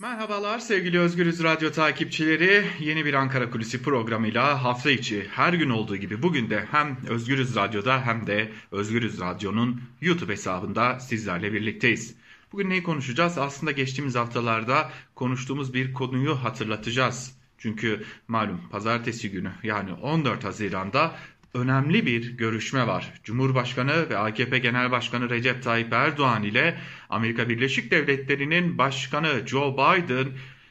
Merhabalar sevgili Özgürüz Radyo takipçileri. Yeni bir Ankara Kulisi programıyla hafta içi her gün olduğu gibi bugün de hem Özgürüz Radyo'da hem de Özgürüz Radyo'nun YouTube hesabında sizlerle birlikteyiz. Bugün neyi konuşacağız? Aslında geçtiğimiz haftalarda konuştuğumuz bir konuyu hatırlatacağız. Çünkü malum pazartesi günü yani 14 Haziran'da önemli bir görüşme var. Cumhurbaşkanı ve AKP Genel Başkanı Recep Tayyip Erdoğan ile Amerika Birleşik Devletleri'nin Başkanı Joe Biden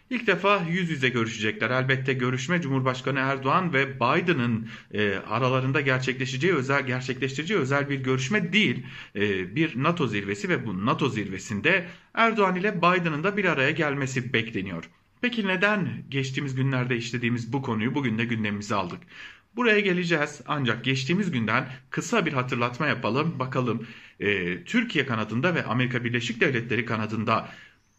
ilk defa yüz yüze görüşecekler. Elbette görüşme Cumhurbaşkanı Erdoğan ve Biden'ın e, aralarında gerçekleşeceği özel gerçekleştireceği özel bir görüşme değil. E, bir NATO zirvesi ve bu NATO zirvesinde Erdoğan ile Biden'ın da bir araya gelmesi bekleniyor. Peki neden geçtiğimiz günlerde işlediğimiz bu konuyu bugün de gündemimize aldık? Buraya geleceğiz ancak geçtiğimiz günden kısa bir hatırlatma yapalım. Bakalım e, Türkiye kanadında ve Amerika Birleşik Devletleri kanadında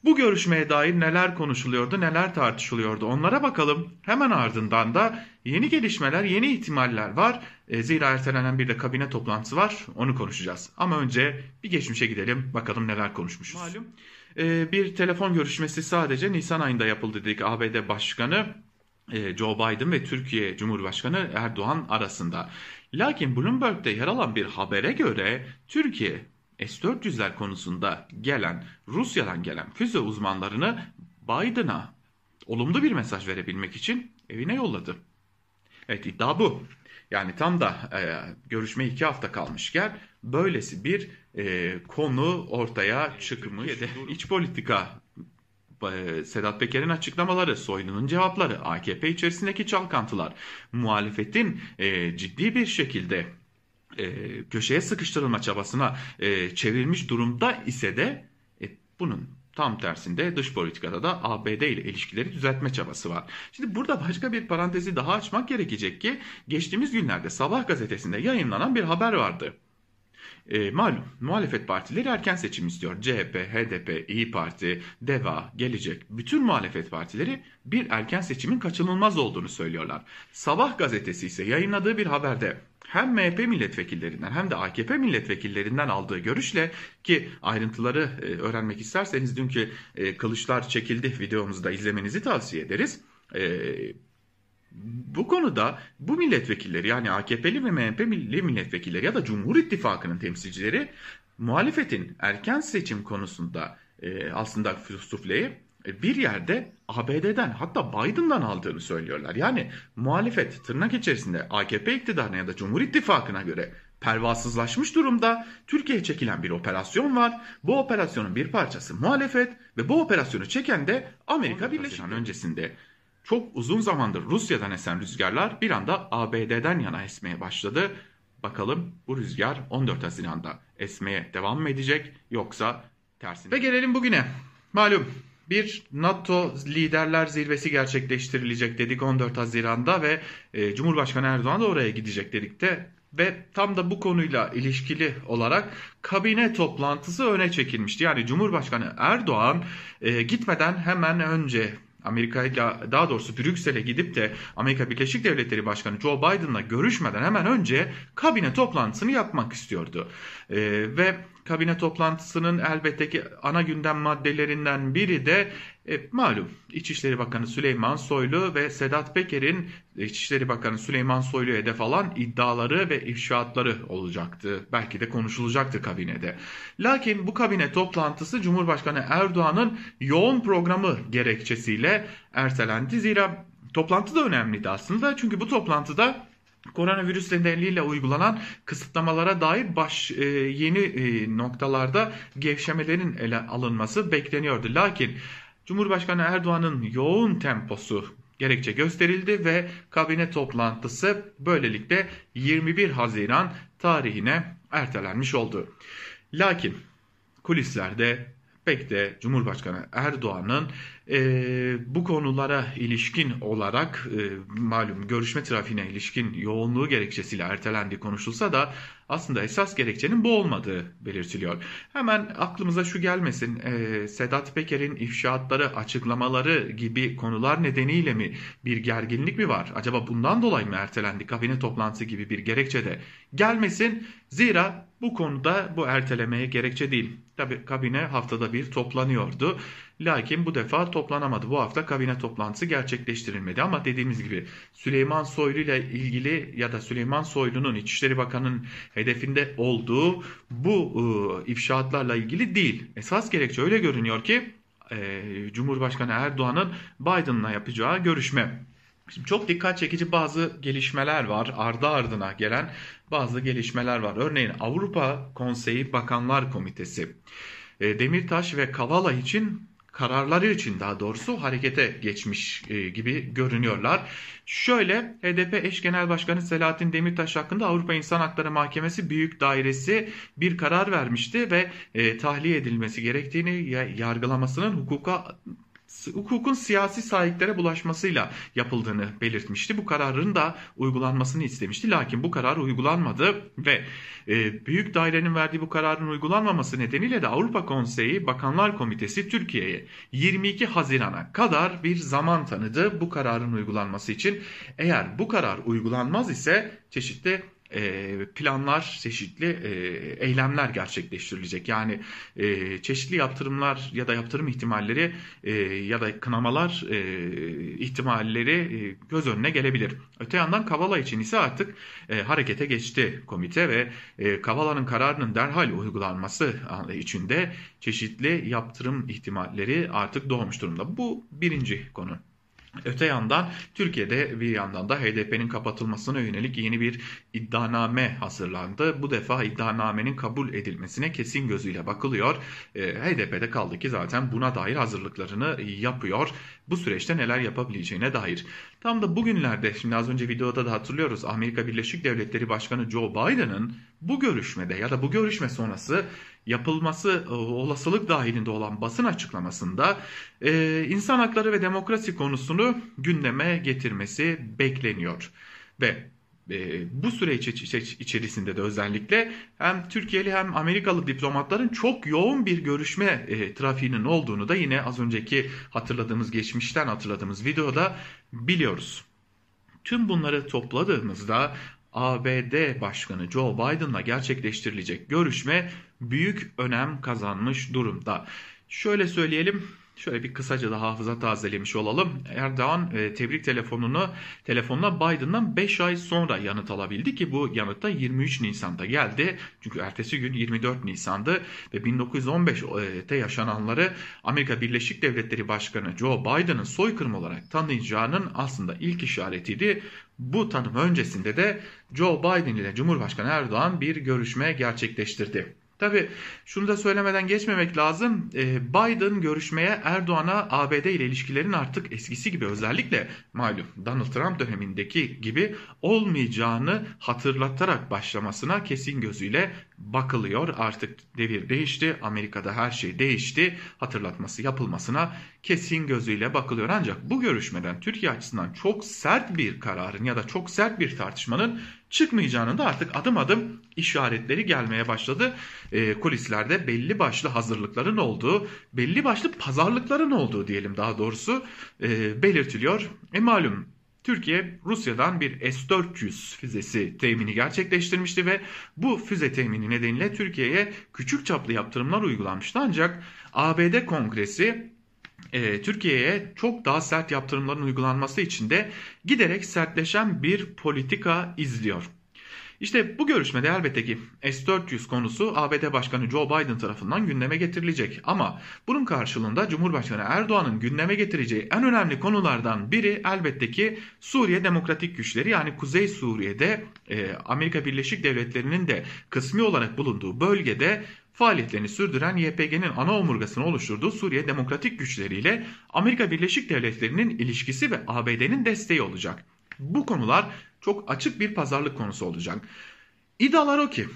bu görüşmeye dair neler konuşuluyordu, neler tartışılıyordu onlara bakalım. Hemen ardından da yeni gelişmeler, yeni ihtimaller var. E, zira ertelenen bir de kabine toplantısı var onu konuşacağız. Ama önce bir geçmişe gidelim bakalım neler konuşmuşuz. Malum e, bir telefon görüşmesi sadece Nisan ayında yapıldı dedik ABD Başkanı Joe Biden ve Türkiye Cumhurbaşkanı Erdoğan arasında. Lakin Bloomberg'de yer alan bir habere göre Türkiye S-400'ler konusunda gelen Rusya'dan gelen füze uzmanlarını Biden'a olumlu bir mesaj verebilmek için evine yolladı. Evet iddia bu. Yani tam da e, görüşme iki hafta kalmışken böylesi bir e, konu ortaya çıkmış. İç politika e, Sedat Peker'in açıklamaları, Soylu'nun cevapları, AKP içerisindeki çalkantılar, muhalefetin e, ciddi bir şekilde e, köşeye sıkıştırılma çabasına e, çevrilmiş durumda ise de e, bunun tam tersinde dış politikada da ABD ile ilişkileri düzeltme çabası var. Şimdi burada başka bir parantezi daha açmak gerekecek ki geçtiğimiz günlerde Sabah gazetesinde yayınlanan bir haber vardı. E, malum muhalefet partileri erken seçim istiyor. CHP, HDP, İyi Parti, DEVA, Gelecek bütün muhalefet partileri bir erken seçimin kaçınılmaz olduğunu söylüyorlar. Sabah gazetesi ise yayınladığı bir haberde hem MHP milletvekillerinden hem de AKP milletvekillerinden aldığı görüşle ki ayrıntıları e, öğrenmek isterseniz dünkü e, kılıçlar çekildi videomuzu da izlemenizi tavsiye ederiz. Bu konuda bu milletvekilleri yani AKP'li ve MHP'li milletvekilleri ya da Cumhur İttifakı'nın temsilcileri muhalefetin erken seçim konusunda e, aslında sufleyi e, bir yerde ABD'den hatta Biden'dan aldığını söylüyorlar. Yani muhalefet tırnak içerisinde AKP iktidarına ya da Cumhur İttifakı'na göre pervasızlaşmış durumda. Türkiye'ye çekilen bir operasyon var. Bu operasyonun bir parçası muhalefet ve bu operasyonu çeken de Amerika Birleşik Devletleri öncesinde çok uzun zamandır Rusya'dan esen rüzgarlar bir anda ABD'den yana esmeye başladı. Bakalım bu rüzgar 14 Haziran'da esmeye devam mı edecek yoksa tersine? Ve gelelim bugüne. Malum bir NATO liderler zirvesi gerçekleştirilecek dedik 14 Haziran'da ve e, Cumhurbaşkanı Erdoğan da oraya gidecek dedik de ve tam da bu konuyla ilişkili olarak kabine toplantısı öne çekilmişti. Yani Cumhurbaşkanı Erdoğan e, gitmeden hemen önce Amerika ile daha doğrusu Brüksel'e gidip de Amerika Birleşik Devletleri Başkanı Joe Biden'la görüşmeden hemen önce kabine toplantısını yapmak istiyordu. Ee, ve kabine toplantısının elbette ki ana gündem maddelerinden biri de e, malum İçişleri Bakanı Süleyman Soylu ve Sedat Peker'in İçişleri Bakanı Süleyman Soylu'ya hedef alan iddiaları ve ifşaatları olacaktı. Belki de konuşulacaktı kabinede. Lakin bu kabine toplantısı Cumhurbaşkanı Erdoğan'ın yoğun programı gerekçesiyle ertelendi. Zira toplantı da önemliydi aslında. Çünkü bu toplantıda koronavirüs nedeniyle uygulanan kısıtlamalara dair baş e, yeni e, noktalarda gevşemelerin ele alınması bekleniyordu. Lakin Cumhurbaşkanı Erdoğan'ın yoğun temposu gerekçe gösterildi ve kabine toplantısı böylelikle 21 Haziran tarihine ertelenmiş oldu. Lakin kulislerde pek de Cumhurbaşkanı Erdoğan'ın e, bu konulara ilişkin olarak e, malum görüşme trafiğine ilişkin yoğunluğu gerekçesiyle ertelendiği konuşulsa da aslında esas gerekçenin bu olmadığı belirtiliyor. Hemen aklımıza şu gelmesin e, Sedat Peker'in ifşaatları açıklamaları gibi konular nedeniyle mi bir gerginlik mi var? Acaba bundan dolayı mı ertelendi kabine toplantısı gibi bir gerekçe de gelmesin. Zira bu konuda bu ertelemeye gerekçe değil. Tabi kabine haftada bir toplanıyordu. Lakin bu defa toplanamadı. Bu hafta kabine toplantısı gerçekleştirilmedi ama dediğimiz gibi Süleyman Soylu ile ilgili ya da Süleyman Soylu'nun İçişleri Bakanı'nın hedefinde olduğu bu e, ifşaatlarla ilgili değil. Esas gerekçe öyle görünüyor ki e, Cumhurbaşkanı Erdoğan'ın Biden'la yapacağı görüşme. Şimdi çok dikkat çekici bazı gelişmeler var. Ardı ardına gelen bazı gelişmeler var. Örneğin Avrupa Konseyi Bakanlar Komitesi e, Demirtaş ve Kavala için kararları için daha doğrusu harekete geçmiş e, gibi görünüyorlar. Şöyle HDP eş genel başkanı Selahattin Demirtaş hakkında Avrupa İnsan Hakları Mahkemesi Büyük Dairesi bir karar vermişti ve e, tahliye edilmesi gerektiğini yargılamasının hukuka hukukun siyasi sahiklere bulaşmasıyla yapıldığını belirtmişti. Bu kararın da uygulanmasını istemişti. Lakin bu karar uygulanmadı ve e, büyük dairenin verdiği bu kararın uygulanmaması nedeniyle de Avrupa Konseyi Bakanlar Komitesi Türkiye'ye 22 Haziran'a kadar bir zaman tanıdı bu kararın uygulanması için. Eğer bu karar uygulanmaz ise çeşitli planlar, çeşitli e, eylemler gerçekleştirilecek. Yani e, çeşitli yaptırımlar ya da yaptırım ihtimalleri ya da kınamalar ihtimalleri göz önüne gelebilir. Öte yandan Kavala için ise artık harekete geçti komite ve Kavala'nın kararının derhal uygulanması için de çeşitli yaptırım ihtimalleri artık doğmuş durumda. Bu birinci konu. Öte yandan Türkiye'de bir yandan da HDP'nin kapatılmasına yönelik yeni bir iddianame hazırlandı. Bu defa iddianamenin kabul edilmesine kesin gözüyle bakılıyor. E, HDP'de kaldı ki zaten buna dair hazırlıklarını yapıyor. Bu süreçte neler yapabileceğine dair. Tam da bugünlerde şimdi az önce videoda da hatırlıyoruz Amerika Birleşik Devletleri Başkanı Joe Biden'ın bu görüşmede ya da bu görüşme sonrası yapılması e, olasılık dahilinde olan basın açıklamasında e, insan hakları ve demokrasi konusunu gündeme getirmesi bekleniyor. Ve e, bu süreç içerisinde de özellikle hem Türkiye'li hem Amerikalı diplomatların çok yoğun bir görüşme trafiğinin olduğunu da yine az önceki hatırladığımız geçmişten hatırladığımız videoda biliyoruz. Tüm bunları topladığımızda ABD Başkanı Joe Biden'la gerçekleştirilecek görüşme büyük önem kazanmış durumda. Şöyle söyleyelim Şöyle bir kısaca da hafıza tazelemiş olalım. Erdoğan e, tebrik telefonunu telefonla Biden'dan 5 ay sonra yanıt alabildi ki bu yanıt da 23 Nisan'da geldi. Çünkü ertesi gün 24 Nisan'dı ve 1915'te yaşananları Amerika Birleşik Devletleri Başkanı Joe Biden'ın soykırım olarak tanıyacağının aslında ilk işaretiydi. Bu tanım öncesinde de Joe Biden ile Cumhurbaşkanı Erdoğan bir görüşme gerçekleştirdi. Tabi şunu da söylemeden geçmemek lazım. Ee, Biden görüşmeye Erdoğan'a ABD ile ilişkilerin artık eskisi gibi özellikle malum Donald Trump dönemindeki gibi olmayacağını hatırlatarak başlamasına kesin gözüyle bakılıyor. Artık devir değişti. Amerika'da her şey değişti. Hatırlatması yapılmasına kesin gözüyle bakılıyor. Ancak bu görüşmeden Türkiye açısından çok sert bir kararın ya da çok sert bir tartışmanın çıkmayacağının da artık adım adım işaretleri gelmeye başladı. E, kulislerde belli başlı hazırlıkların olduğu, belli başlı pazarlıkların olduğu diyelim daha doğrusu e, belirtiliyor. E malum Türkiye Rusya'dan bir S-400 füzesi temini gerçekleştirmişti ve bu füze temini nedeniyle Türkiye'ye küçük çaplı yaptırımlar uygulanmıştı. Ancak ABD Kongresi e, Türkiye'ye çok daha sert yaptırımların uygulanması için de giderek sertleşen bir politika izliyor. İşte bu görüşmede elbette ki S-400 konusu ABD Başkanı Joe Biden tarafından gündeme getirilecek. Ama bunun karşılığında Cumhurbaşkanı Erdoğan'ın gündeme getireceği en önemli konulardan biri elbette ki Suriye Demokratik Güçleri yani Kuzey Suriye'de e, Amerika Birleşik Devletleri'nin de kısmi olarak bulunduğu bölgede faaliyetlerini sürdüren YPG'nin ana omurgasını oluşturduğu Suriye Demokratik Güçleri ile Amerika Birleşik Devletleri'nin ilişkisi ve ABD'nin desteği olacak. Bu konular çok açık bir pazarlık konusu olacak. İddialar o ki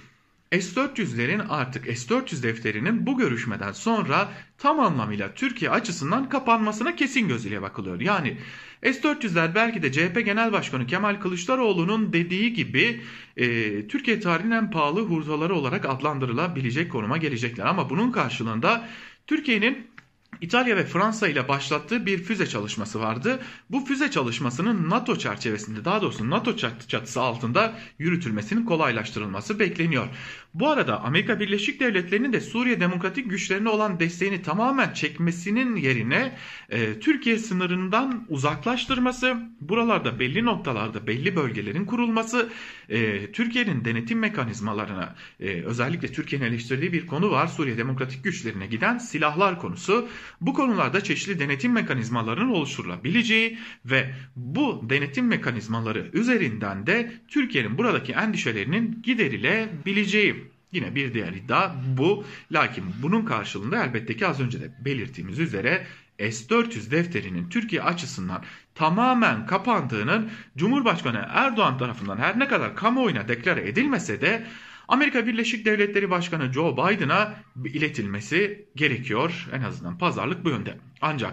S-400'lerin artık S-400 defterinin bu görüşmeden sonra tam anlamıyla Türkiye açısından kapanmasına kesin gözüyle bakılıyor. Yani S-400'ler belki de CHP Genel Başkanı Kemal Kılıçdaroğlu'nun dediği gibi e, Türkiye tarihinin en pahalı hurdaları olarak adlandırılabilecek konuma gelecekler. Ama bunun karşılığında Türkiye'nin İtalya ve Fransa ile başlattığı bir füze çalışması vardı. Bu füze çalışmasının NATO çerçevesinde daha doğrusu NATO çatısı altında yürütülmesinin kolaylaştırılması bekleniyor. Bu arada Amerika Birleşik Devletleri'nin de Suriye Demokratik Güçlerine olan desteğini tamamen çekmesinin yerine e, Türkiye sınırından uzaklaştırması, buralarda belli noktalarda belli bölgelerin kurulması, e, Türkiye'nin denetim mekanizmalarına e, özellikle Türkiye'nin eleştirdiği bir konu var. Suriye Demokratik Güçlerine giden silahlar konusu. Bu konularda çeşitli denetim mekanizmalarının oluşturulabileceği ve bu denetim mekanizmaları üzerinden de Türkiye'nin buradaki endişelerinin giderilebileceği. Yine bir diğer iddia bu. Lakin bunun karşılığında elbette ki az önce de belirttiğimiz üzere S-400 defterinin Türkiye açısından tamamen kapandığının Cumhurbaşkanı Erdoğan tarafından her ne kadar kamuoyuna deklare edilmese de Amerika Birleşik Devletleri Başkanı Joe Biden'a iletilmesi gerekiyor. En azından pazarlık bu yönde. Ancak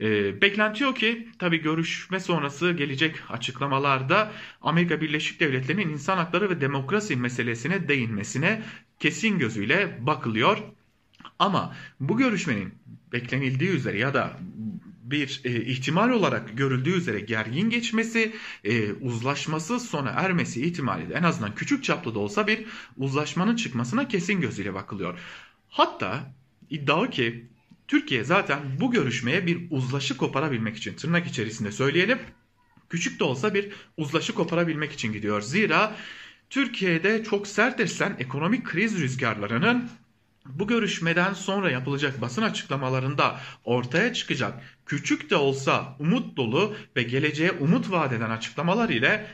e, beklenti o ki tabi görüşme sonrası gelecek açıklamalarda Amerika Birleşik Devletleri'nin insan hakları ve demokrasi meselesine değinmesine kesin gözüyle bakılıyor. Ama bu görüşmenin beklenildiği üzere ya da bir e, ihtimal olarak görüldüğü üzere gergin geçmesi, e, uzlaşması sona ermesi ihtimali de en azından küçük çaplı da olsa bir uzlaşmanın çıkmasına kesin gözüyle bakılıyor. Hatta iddia ki Türkiye zaten bu görüşmeye bir uzlaşı koparabilmek için tırnak içerisinde söyleyelim küçük de olsa bir uzlaşı koparabilmek için gidiyor. Zira Türkiye'de çok sert esen ekonomik kriz rüzgarlarının bu görüşmeden sonra yapılacak basın açıklamalarında ortaya çıkacak küçük de olsa umut dolu ve geleceğe umut vaat eden açıklamalar ile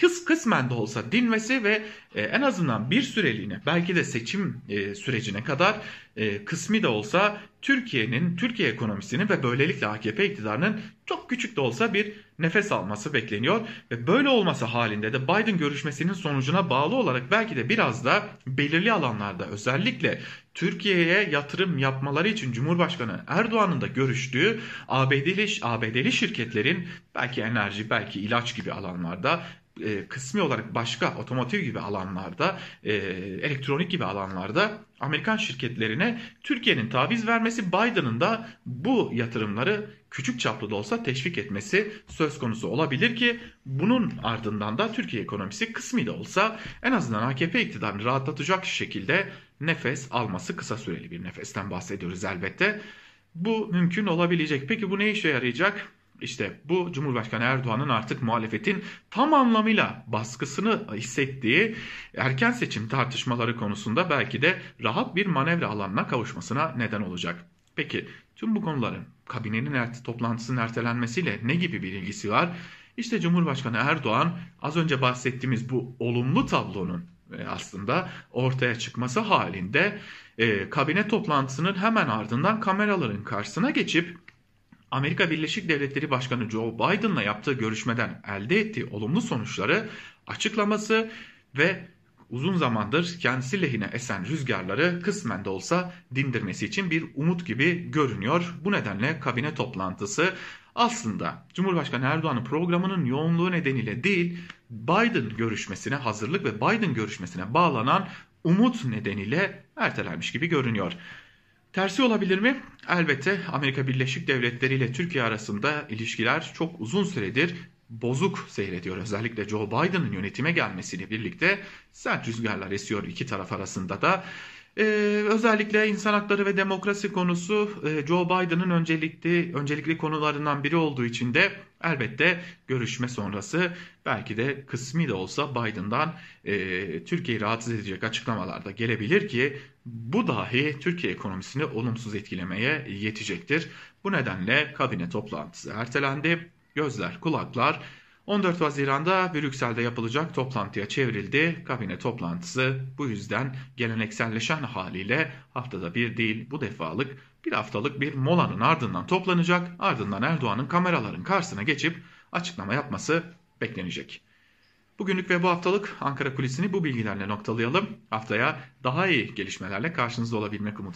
kıs kısmen de olsa dinmesi ve e, en azından bir süreliğine belki de seçim e, sürecine kadar e, kısmi de olsa Türkiye'nin, Türkiye ekonomisinin ve böylelikle AKP iktidarının çok küçük de olsa bir nefes alması bekleniyor. Ve böyle olması halinde de Biden görüşmesinin sonucuna bağlı olarak belki de biraz da belirli alanlarda özellikle Türkiye'ye yatırım yapmaları için Cumhurbaşkanı Erdoğan'ın da görüştüğü ABD'li, ABD'li şirketlerin belki enerji, belki ilaç gibi alanlarda e, kısmi olarak başka otomotiv gibi alanlarda, e, elektronik gibi alanlarda Amerikan şirketlerine Türkiye'nin taviz vermesi Biden'ın da bu yatırımları küçük çaplı da olsa teşvik etmesi söz konusu olabilir ki bunun ardından da Türkiye ekonomisi kısmi de olsa en azından AKP iktidarını rahatlatacak şekilde nefes alması kısa süreli bir nefesten bahsediyoruz elbette. Bu mümkün olabilecek. Peki bu ne işe yarayacak? İşte bu Cumhurbaşkanı Erdoğan'ın artık muhalefetin tam anlamıyla baskısını hissettiği erken seçim tartışmaları konusunda belki de rahat bir manevra alanına kavuşmasına neden olacak. Peki tüm bu konuların kabinenin ert toplantısının ertelenmesiyle ne gibi bir ilgisi var? İşte Cumhurbaşkanı Erdoğan az önce bahsettiğimiz bu olumlu tablonun e, aslında ortaya çıkması halinde e, kabine toplantısının hemen ardından kameraların karşısına geçip Amerika Birleşik Devletleri Başkanı Joe Biden'la yaptığı görüşmeden elde ettiği olumlu sonuçları açıklaması ve uzun zamandır kendisi lehine esen rüzgarları kısmen de olsa dindirmesi için bir umut gibi görünüyor. Bu nedenle kabine toplantısı aslında Cumhurbaşkanı Erdoğan'ın programının yoğunluğu nedeniyle değil Biden görüşmesine hazırlık ve Biden görüşmesine bağlanan umut nedeniyle ertelenmiş gibi görünüyor. Tersi olabilir mi? Elbette Amerika Birleşik Devletleri ile Türkiye arasında ilişkiler çok uzun süredir bozuk seyrediyor. Özellikle Joe Biden'ın yönetime gelmesiyle birlikte sert rüzgarlar esiyor iki taraf arasında da. Ee, özellikle insan hakları ve demokrasi konusu e, Joe Biden'ın öncelikli öncelikli konularından biri olduğu için de elbette görüşme sonrası belki de kısmi de olsa Biden'dan e, Türkiye'yi rahatsız edecek açıklamalar da gelebilir ki bu dahi Türkiye ekonomisini olumsuz etkilemeye yetecektir. Bu nedenle kabine toplantısı ertelendi. Gözler, kulaklar 14 Haziran'da Brüksel'de yapılacak toplantıya çevrildi. Kabine toplantısı bu yüzden gelenekselleşen haliyle haftada bir değil bu defalık bir haftalık bir molanın ardından toplanacak. Ardından Erdoğan'ın kameraların karşısına geçip açıklama yapması beklenecek. Bugünlük ve bu haftalık Ankara Kulisi'ni bu bilgilerle noktalayalım. Haftaya daha iyi gelişmelerle karşınızda olabilmek umuduyla.